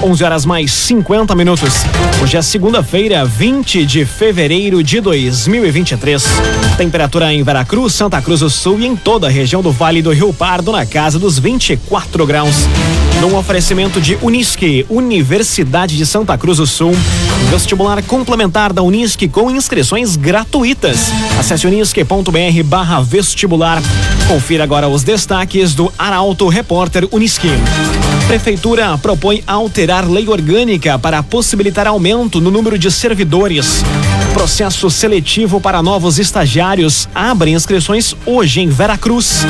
11 horas mais 50 minutos. Hoje é segunda-feira, 20 de fevereiro de 2023. Temperatura em Veracruz, Santa Cruz do Sul e em toda a região do Vale do Rio Pardo na casa dos 24 graus. Num oferecimento de Unisque, Universidade de Santa Cruz do Sul. Vestibular complementar da Unisque com inscrições gratuitas. Acesse unisque.br barra vestibular. Confira agora os destaques do Arauto Repórter Unisque. Prefeitura propõe alterar lei orgânica para possibilitar aumento no número de servidores. Processo seletivo para novos estagiários abre inscrições hoje em Veracruz.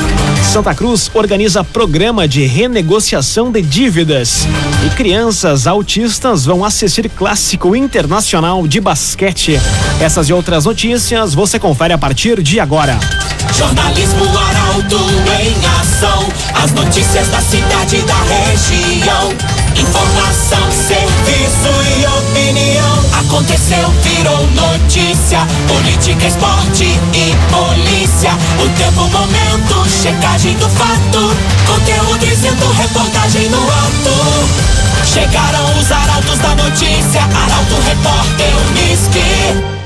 Santa Cruz organiza programa de renegociação de dívidas. E crianças autistas vão assistir clássico internacional de basquete. Essas e outras notícias você confere a partir de agora. Jornalismo Arauto em ação. As notícias da cidade e da região. Informação, serviço e opinião. Aconteceu, virou notícia. Política, esporte e polícia. O tempo, momento, checagem do fato. Conteúdo dizendo, reportagem no ato. Chegaram os arautos da notícia. Arauto, repórter, Unisque.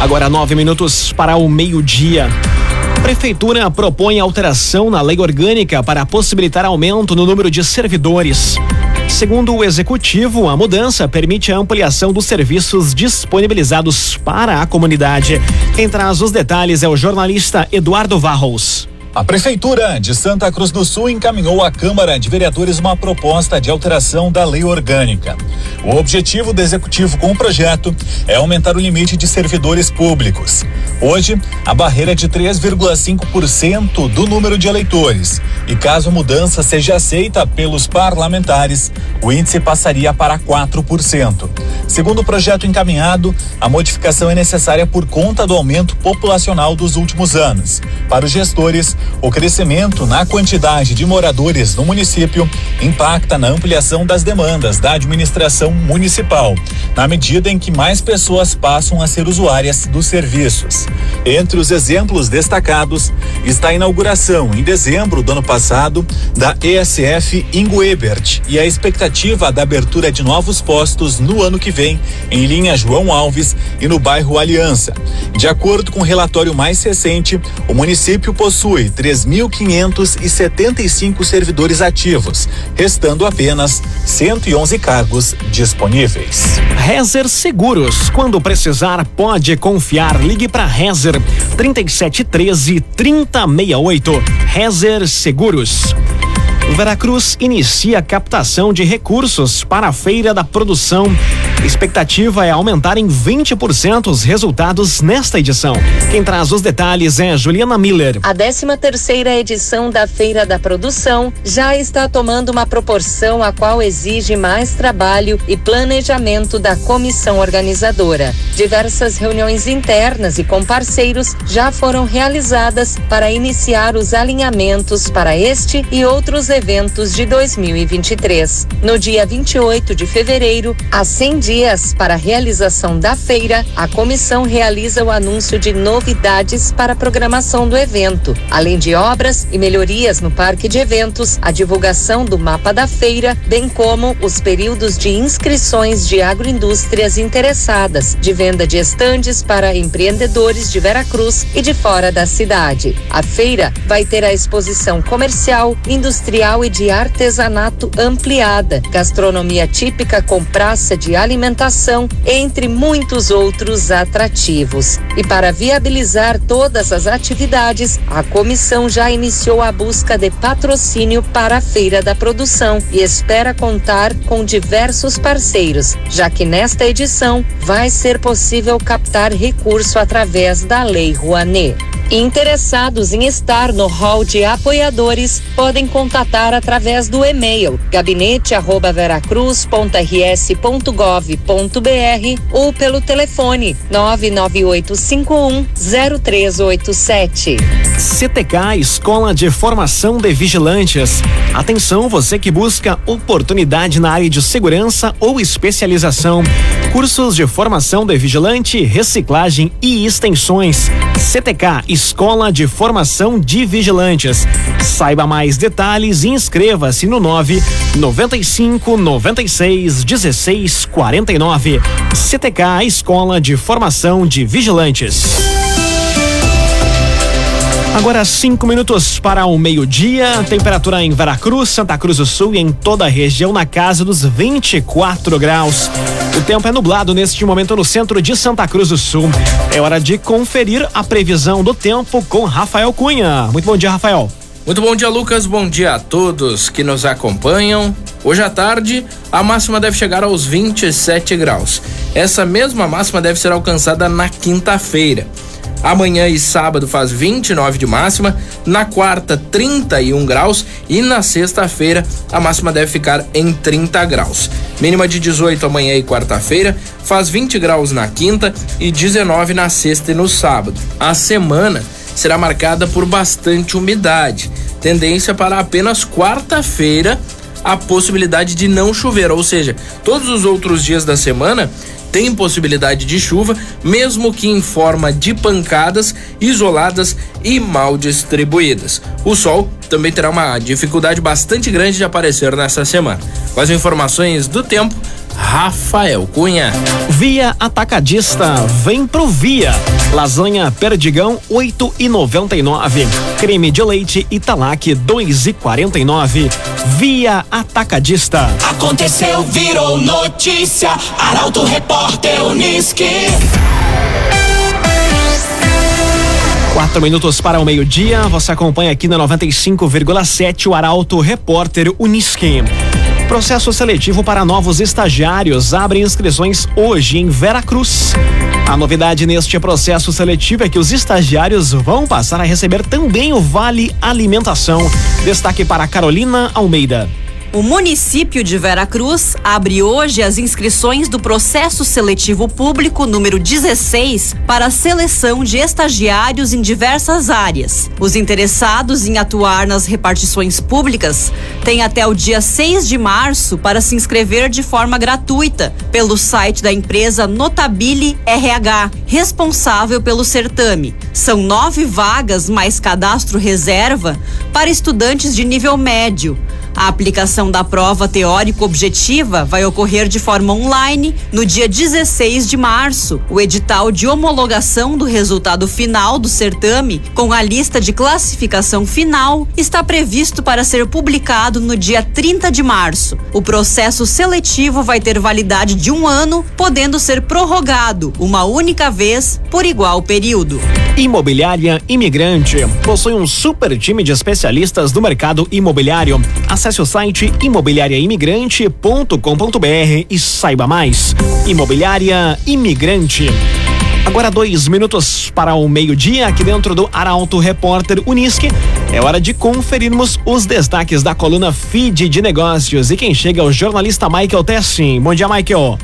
Agora nove minutos para o meio-dia. Prefeitura propõe alteração na lei orgânica para possibilitar aumento no número de servidores. Segundo o executivo, a mudança permite a ampliação dos serviços disponibilizados para a comunidade. Quem traz os detalhes é o jornalista Eduardo Varros. A Prefeitura de Santa Cruz do Sul encaminhou à Câmara de Vereadores uma proposta de alteração da lei orgânica. O objetivo do Executivo com o projeto é aumentar o limite de servidores públicos. Hoje, a barreira é de 3,5% do número de eleitores. E caso a mudança seja aceita pelos parlamentares, o índice passaria para 4%. Segundo o projeto encaminhado, a modificação é necessária por conta do aumento populacional dos últimos anos. Para os gestores, o crescimento na quantidade de moradores no município impacta na ampliação das demandas da administração municipal, na medida em que mais pessoas passam a ser usuárias dos serviços. Entre os exemplos destacados está a inauguração, em dezembro do ano passado, da ESF Inguebert e a expectativa da abertura de novos postos no ano que vem em linha João Alves e no bairro Aliança. De acordo com o relatório mais recente, o município possui 3.575 servidores ativos, restando apenas 111 cargos disponíveis. Rezer Seguros. Quando precisar, pode confiar. Ligue para Rezer 3713 3068. Rezer Seguros. Veracruz inicia captação de recursos para a Feira da Produção. Expectativa é aumentar em 20% os resultados nesta edição. Quem traz os detalhes é Juliana Miller. A 13 terceira edição da Feira da Produção já está tomando uma proporção a qual exige mais trabalho e planejamento da comissão organizadora. Diversas reuniões internas e com parceiros já foram realizadas para iniciar os alinhamentos para este e outros eventos de 2023. No dia 28 de fevereiro, 100 dias para a realização da feira, a comissão realiza o anúncio de novidades para a programação do evento, além de obras e melhorias no parque de eventos, a divulgação do mapa da feira, bem como os períodos de inscrições de agroindústrias interessadas, de venda de estandes para empreendedores de Veracruz e de fora da cidade. A feira vai ter a exposição comercial, industrial e de artesanato ampliada, gastronomia típica com praça de alimentação, entre muitos outros atrativos. E para viabilizar todas as atividades, a comissão já iniciou a busca de patrocínio para a Feira da Produção e espera contar com diversos parceiros, já que nesta edição vai ser possível captar recurso através da Lei Rouanet. Interessados em estar no hall de apoiadores podem contatar através do e-mail gabinete@veracruz.rs.gov.br ou pelo telefone 998510387. CTK Escola de Formação de Vigilantes. Atenção você que busca oportunidade na área de segurança ou especialização. Cursos de formação de vigilante, reciclagem e extensões. CTK Escola de Formação de Vigilantes. Saiba mais detalhes e inscreva-se no 9 95 96 16 49. CTK Escola de Formação de Vigilantes. Agora cinco minutos para o meio-dia. Temperatura em Veracruz, Santa Cruz do Sul e em toda a região na casa dos 24 graus. O tempo é nublado neste momento no centro de Santa Cruz do Sul. É hora de conferir a previsão do tempo com Rafael Cunha. Muito bom dia, Rafael. Muito bom dia, Lucas. Bom dia a todos que nos acompanham. Hoje à tarde, a máxima deve chegar aos 27 graus. Essa mesma máxima deve ser alcançada na quinta-feira. Amanhã e sábado faz 29 de máxima, na quarta 31 graus e na sexta-feira a máxima deve ficar em 30 graus. Mínima de 18 amanhã e quarta-feira, faz 20 graus na quinta e 19 na sexta e no sábado. A semana será marcada por bastante umidade. Tendência para apenas quarta-feira a possibilidade de não chover, ou seja, todos os outros dias da semana tem possibilidade de chuva, mesmo que em forma de pancadas isoladas e mal distribuídas. O sol também terá uma dificuldade bastante grande de aparecer nessa semana. Com as informações do tempo, Rafael Cunha. Via Atacadista, vem pro Via. Lasanha Perdigão, oito e noventa e nove. Creme de leite Italac, dois e quarenta e nove. Via Atacadista. Aconteceu, virou notícia. Arauto Repórter Uniski. Quatro minutos para o meio-dia. Você acompanha aqui na 95,7 o Arauto Repórter Uniski. Processo seletivo para novos estagiários abre inscrições hoje em Veracruz. A novidade neste processo seletivo é que os estagiários vão passar a receber também o Vale Alimentação. Destaque para Carolina Almeida. O município de Veracruz abre hoje as inscrições do processo seletivo público número 16 para a seleção de estagiários em diversas áreas. Os interessados em atuar nas repartições públicas têm até o dia 6 de março para se inscrever de forma gratuita pelo site da empresa Notabile RH, responsável pelo certame. São nove vagas mais cadastro reserva para estudantes de nível médio. A aplicação da prova teórico-objetiva vai ocorrer de forma online no dia 16 de março. O edital de homologação do resultado final do certame, com a lista de classificação final, está previsto para ser publicado no dia 30 de março. O processo seletivo vai ter validade de um ano, podendo ser prorrogado uma única vez por igual período. Imobiliária Imigrante possui um super time de especialistas do mercado imobiliário. Acesse o site imobiliariaimigrante.com.br e saiba mais. Imobiliária Imigrante. Agora dois minutos para o meio-dia aqui dentro do Arauto Repórter Unisque. É hora de conferirmos os destaques da coluna Feed de Negócios. E quem chega é o jornalista Michael Tessin. Bom dia, Michael.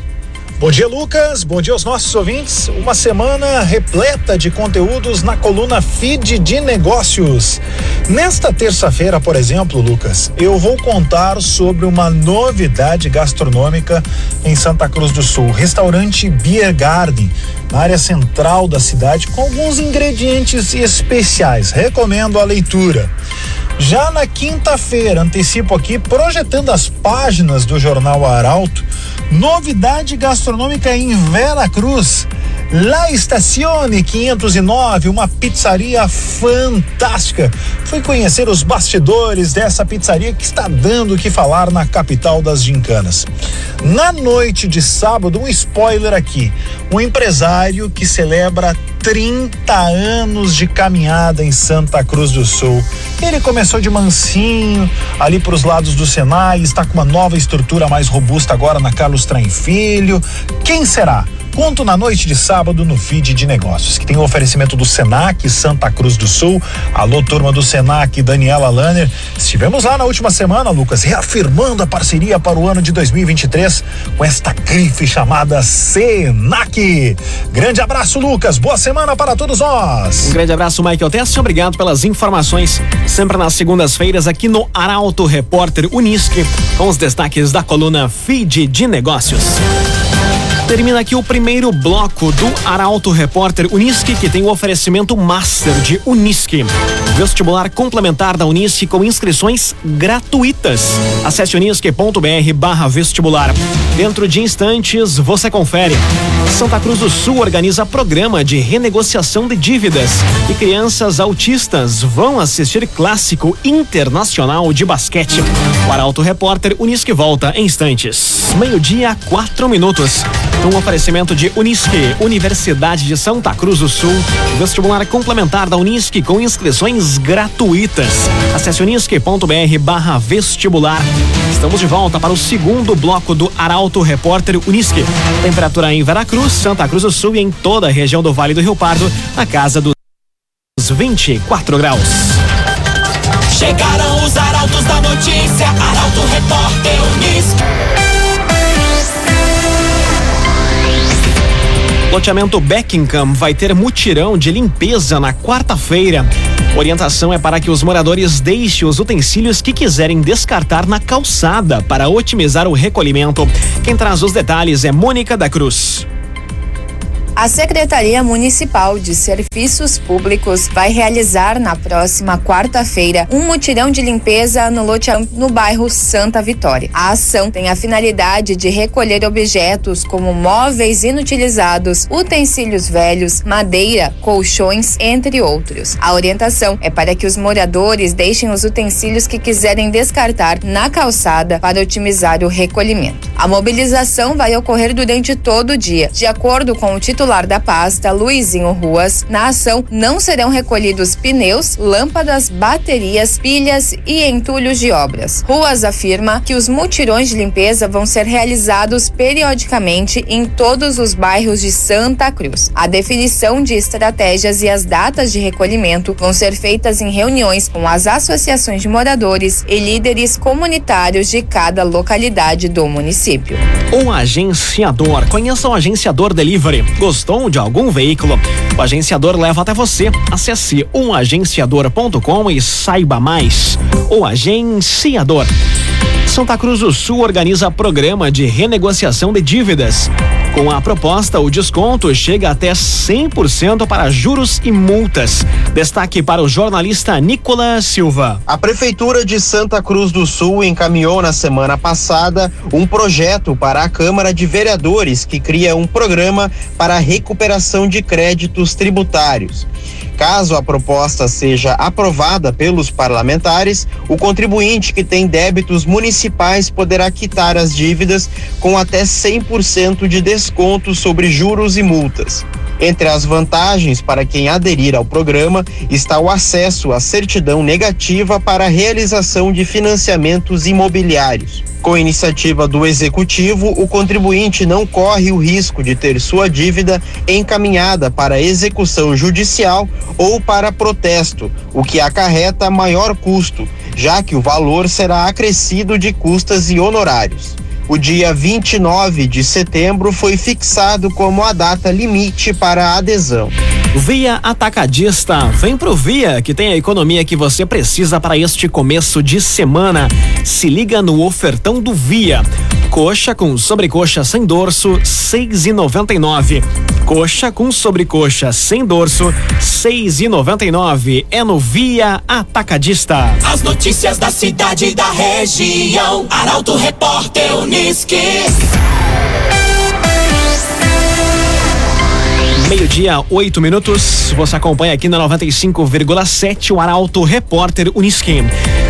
Bom dia, Lucas. Bom dia aos nossos ouvintes. Uma semana repleta de conteúdos na coluna Feed de Negócios. Nesta terça-feira, por exemplo, Lucas, eu vou contar sobre uma novidade gastronômica em Santa Cruz do Sul. Restaurante Beer Garden, na área central da cidade, com alguns ingredientes especiais. Recomendo a leitura. Já na quinta-feira, antecipo aqui, projetando as páginas do jornal Arauto, novidade gastronômica em Vera Cruz. La Estazione 509, uma pizzaria fantástica. Fui conhecer os bastidores dessa pizzaria que está dando o que falar na capital das gincanas. Na noite de sábado, um spoiler aqui: um empresário que celebra 30 anos de caminhada em Santa Cruz do Sul. Ele começou de mansinho, ali para os lados do Senai, está com uma nova estrutura mais robusta agora na Carlos Traem Filho. Quem será? Conto na noite de sábado no feed de negócios, que tem o um oferecimento do Senac Santa Cruz do Sul. Alô, turma do Senac, Daniela Lanner. Estivemos lá na última semana, Lucas, reafirmando a parceria para o ano de 2023 com esta grife chamada Senac. Grande abraço, Lucas. Boa semana para todos nós. Um grande abraço, Michael Tess. Obrigado pelas informações. Sempre nas segundas-feiras aqui no Arauto Repórter Unisque, com os destaques da coluna Feed de Negócios. Termina aqui o primeiro bloco do Arauto Repórter Unisque, que tem o oferecimento Master de Unisque. Vestibular complementar da Unisque com inscrições gratuitas. Acesse unisque.br barra vestibular. Dentro de instantes, você confere. Santa Cruz do Sul organiza programa de renegociação de dívidas e crianças autistas vão assistir clássico internacional de basquete. O Arauto Repórter Unisque volta em instantes. Meio-dia, quatro minutos. Um oferecimento de Unisque, Universidade de Santa Cruz do Sul. Vestibular complementar da Unisque com inscrições gratuitas. Acesse unisque.br barra vestibular. Estamos de volta para o segundo bloco do Arauto Repórter Unisque. Temperatura em Veracruz, Santa Cruz do Sul e em toda a região do Vale do Rio Pardo, na casa dos 24 graus. Chegaram os arautos da notícia, Arauto Repórter Unisque. Loteamento Beckingham vai ter mutirão de limpeza na quarta-feira. Orientação é para que os moradores deixem os utensílios que quiserem descartar na calçada para otimizar o recolhimento. Quem traz os detalhes é Mônica da Cruz. A Secretaria Municipal de Serviços Públicos vai realizar na próxima quarta-feira um mutirão de limpeza no loteamento no bairro Santa Vitória. A ação tem a finalidade de recolher objetos como móveis inutilizados, utensílios velhos, madeira, colchões, entre outros. A orientação é para que os moradores deixem os utensílios que quiserem descartar na calçada para otimizar o recolhimento. A mobilização vai ocorrer durante todo o dia, de acordo com o titular titular da pasta, Luizinho Ruas, na ação não serão recolhidos pneus, lâmpadas, baterias, pilhas e entulhos de obras. Ruas afirma que os mutirões de limpeza vão ser realizados periodicamente em todos os bairros de Santa Cruz. A definição de estratégias e as datas de recolhimento vão ser feitas em reuniões com as associações de moradores e líderes comunitários de cada localidade do município. O agenciador. Conheça o agenciador Delivery. De algum veículo? O agenciador leva até você. Acesse umagenciador.com e saiba mais. O agenciador. Santa Cruz do Sul organiza programa de renegociação de dívidas. Com a proposta, o desconto chega até 100% para juros e multas. Destaque para o jornalista Nicolas Silva. A Prefeitura de Santa Cruz do Sul encaminhou na semana passada um projeto para a Câmara de Vereadores que cria um programa para a recuperação de créditos tributários. Caso a proposta seja aprovada pelos parlamentares, o contribuinte que tem débitos municipais poderá quitar as dívidas com até 100% de desconto sobre juros e multas. Entre as vantagens para quem aderir ao programa está o acesso à certidão negativa para a realização de financiamentos imobiliários. Com iniciativa do executivo, o contribuinte não corre o risco de ter sua dívida encaminhada para execução judicial ou para protesto, o que acarreta maior custo, já que o valor será acrescido de custas e honorários. O dia 29 de setembro foi fixado como a data limite para a adesão. Via Atacadista. Vem pro Via, que tem a economia que você precisa para este começo de semana. Se liga no ofertão do Via. Coxa com sobrecoxa sem dorso, seis e noventa e nove. Coxa com sobrecoxa sem dorso, seis e noventa e nove. É no Via Atacadista. As notícias da cidade e da região. Arauto Repórter Unisque. Meio-dia, oito minutos. Você acompanha aqui na 95,7 o Arauto Repórter Unisque.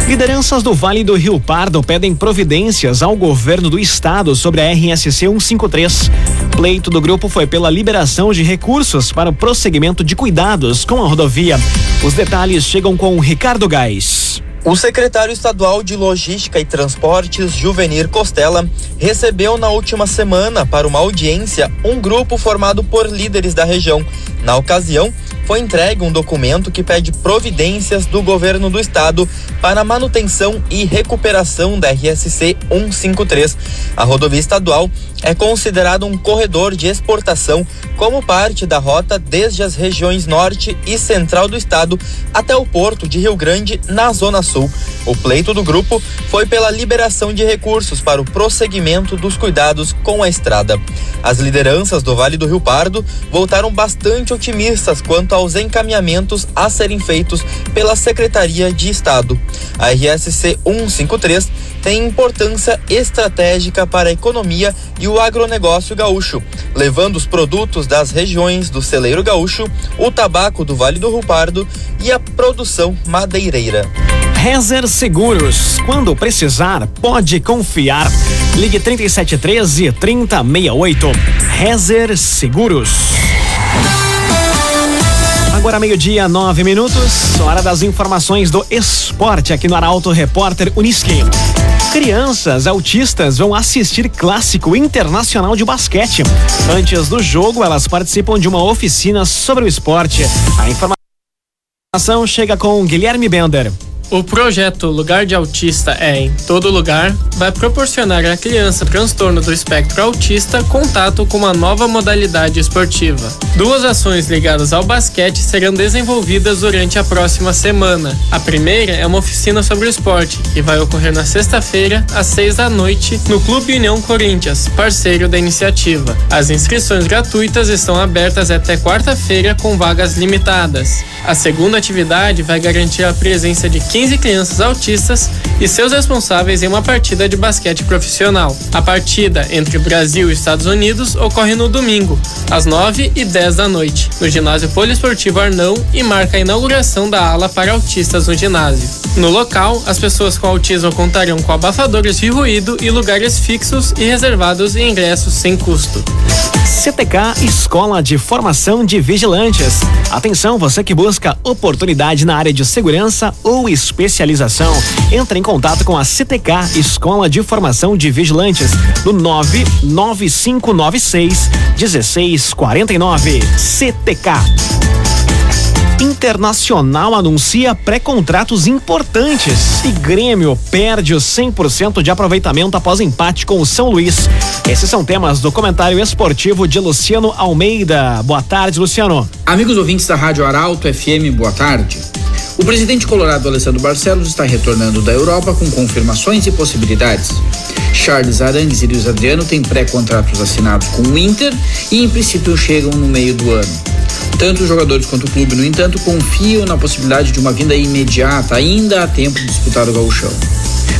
Lideranças do Vale do Rio Pardo pedem providências ao governo do estado sobre a RSC 153. Pleito do grupo foi pela liberação de recursos para o prosseguimento de cuidados com a rodovia. Os detalhes chegam com Ricardo Gás. O secretário estadual de Logística e Transportes, Juvenir Costela, recebeu na última semana, para uma audiência, um grupo formado por líderes da região. Na ocasião, foi entregue um documento que pede providências do governo do estado para manutenção e recuperação da RSC 153. A rodovia estadual é considerada um corredor de exportação como parte da rota desde as regiões norte e central do estado até o porto de Rio Grande, na Zona Sul. O pleito do grupo foi pela liberação de recursos para o prosseguimento dos cuidados com a estrada. As lideranças do Vale do Rio Pardo voltaram bastante otimistas quanto aos encaminhamentos a serem feitos pela Secretaria de Estado. A RSC 153 tem importância estratégica para a economia e o agronegócio gaúcho, levando os produtos das regiões do celeiro gaúcho, o tabaco do Vale do Rio Pardo e a produção madeireira. Rezer Seguros. Quando precisar, pode confiar. Ligue 3713 3068. Rezer Seguros. Agora meio-dia, nove minutos. Hora das informações do esporte aqui no Arauto Repórter Uniski. Crianças autistas vão assistir clássico internacional de basquete. Antes do jogo, elas participam de uma oficina sobre o esporte. A informação chega com Guilherme Bender. O projeto Lugar de Autista é em todo lugar vai proporcionar à criança transtorno do espectro autista contato com uma nova modalidade esportiva. Duas ações ligadas ao basquete serão desenvolvidas durante a próxima semana. A primeira é uma oficina sobre o esporte, que vai ocorrer na sexta-feira, às seis da noite, no Clube União Corinthians, parceiro da iniciativa. As inscrições gratuitas estão abertas até quarta-feira com vagas limitadas. A segunda atividade vai garantir a presença de 15 crianças autistas e seus responsáveis em uma partida de basquete profissional. A partida entre Brasil e Estados Unidos ocorre no domingo, às 9 e 10 da noite, no ginásio poliesportivo Arnão e marca a inauguração da ala para autistas no ginásio. No local, as pessoas com autismo contarão com abafadores de ruído e lugares fixos e reservados e ingressos sem custo. CTK Escola de Formação de Vigilantes. Atenção, você que busca oportunidade na área de segurança ou especialização. Entre em contato com a CTK Escola de Formação de Vigilantes no 99596 1649. CTK. Internacional anuncia pré-contratos importantes e Grêmio perde os 100% de aproveitamento após empate com o São Luís. Esses são temas do comentário esportivo de Luciano Almeida. Boa tarde, Luciano. Amigos ouvintes da Rádio Arauto FM, boa tarde. O presidente colorado Alessandro Barcelos está retornando da Europa com confirmações e possibilidades. Charles Arangues e Luiz Adriano têm pré-contratos assinados com o Inter e, em princípio, chegam no meio do ano. Tanto os jogadores quanto o clube, no entanto, confiam na possibilidade de uma vinda imediata, ainda há tempo de disputar o gauchão.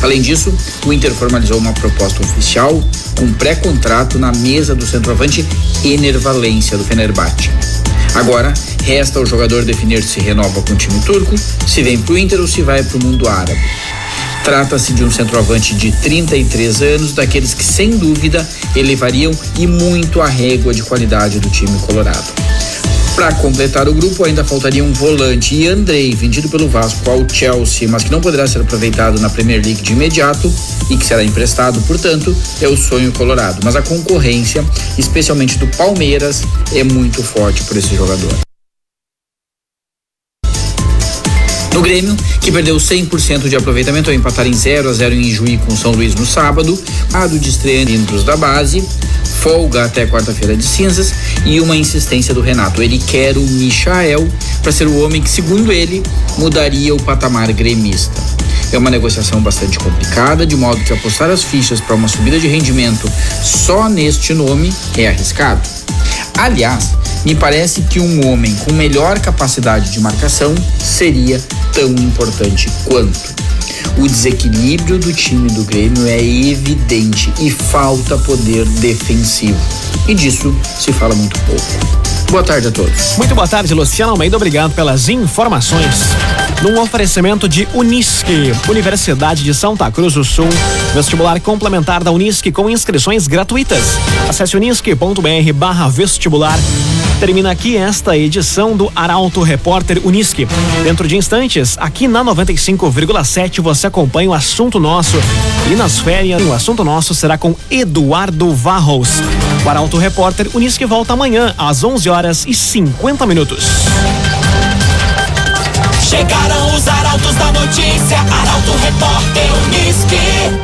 Além disso, o Inter formalizou uma proposta oficial com pré-contrato na mesa do centroavante Ener Valência, do Fenerbahçe. Agora, resta ao jogador definir se renova com o time turco, se vem para o Inter ou se vai para o mundo árabe. Trata-se de um centroavante de 33 anos, daqueles que sem dúvida elevariam e muito a régua de qualidade do time colorado. Para completar o grupo, ainda faltaria um volante e Andrei, vendido pelo Vasco ao Chelsea, mas que não poderá ser aproveitado na Premier League de imediato e que será emprestado, portanto, é o sonho colorado. Mas a concorrência, especialmente do Palmeiras, é muito forte por esse jogador. No Grêmio, que perdeu 100% de aproveitamento ao empatar em 0 a 0 em Juí com São Luís no sábado, lado de estreia da base, folga até quarta-feira de cinzas e uma insistência do Renato. Ele quer o Michael para ser o homem que, segundo ele, mudaria o patamar gremista. É uma negociação bastante complicada, de modo que apostar as fichas para uma subida de rendimento só neste nome é arriscado. Aliás, me parece que um homem com melhor capacidade de marcação seria tão importante quanto. O desequilíbrio do time do Grêmio é evidente e falta poder defensivo. E disso se fala muito pouco. Boa tarde a todos. Muito boa tarde, Luciano Almeida. Obrigado pelas informações. Num oferecimento de Unisque, Universidade de Santa Cruz do Sul, vestibular complementar da Unisque com inscrições gratuitas. Acesse unisque.br barra vestibular Termina aqui esta edição do Arauto Repórter Unisque. Dentro de instantes, aqui na 95,7 você acompanha o assunto nosso. E nas férias, o assunto nosso será com Eduardo Varros. O Arauto Repórter Unisque volta amanhã às 11 horas horas e 50 minutos. Chegaram os arautos da notícia, Arauto Repórter Uniski.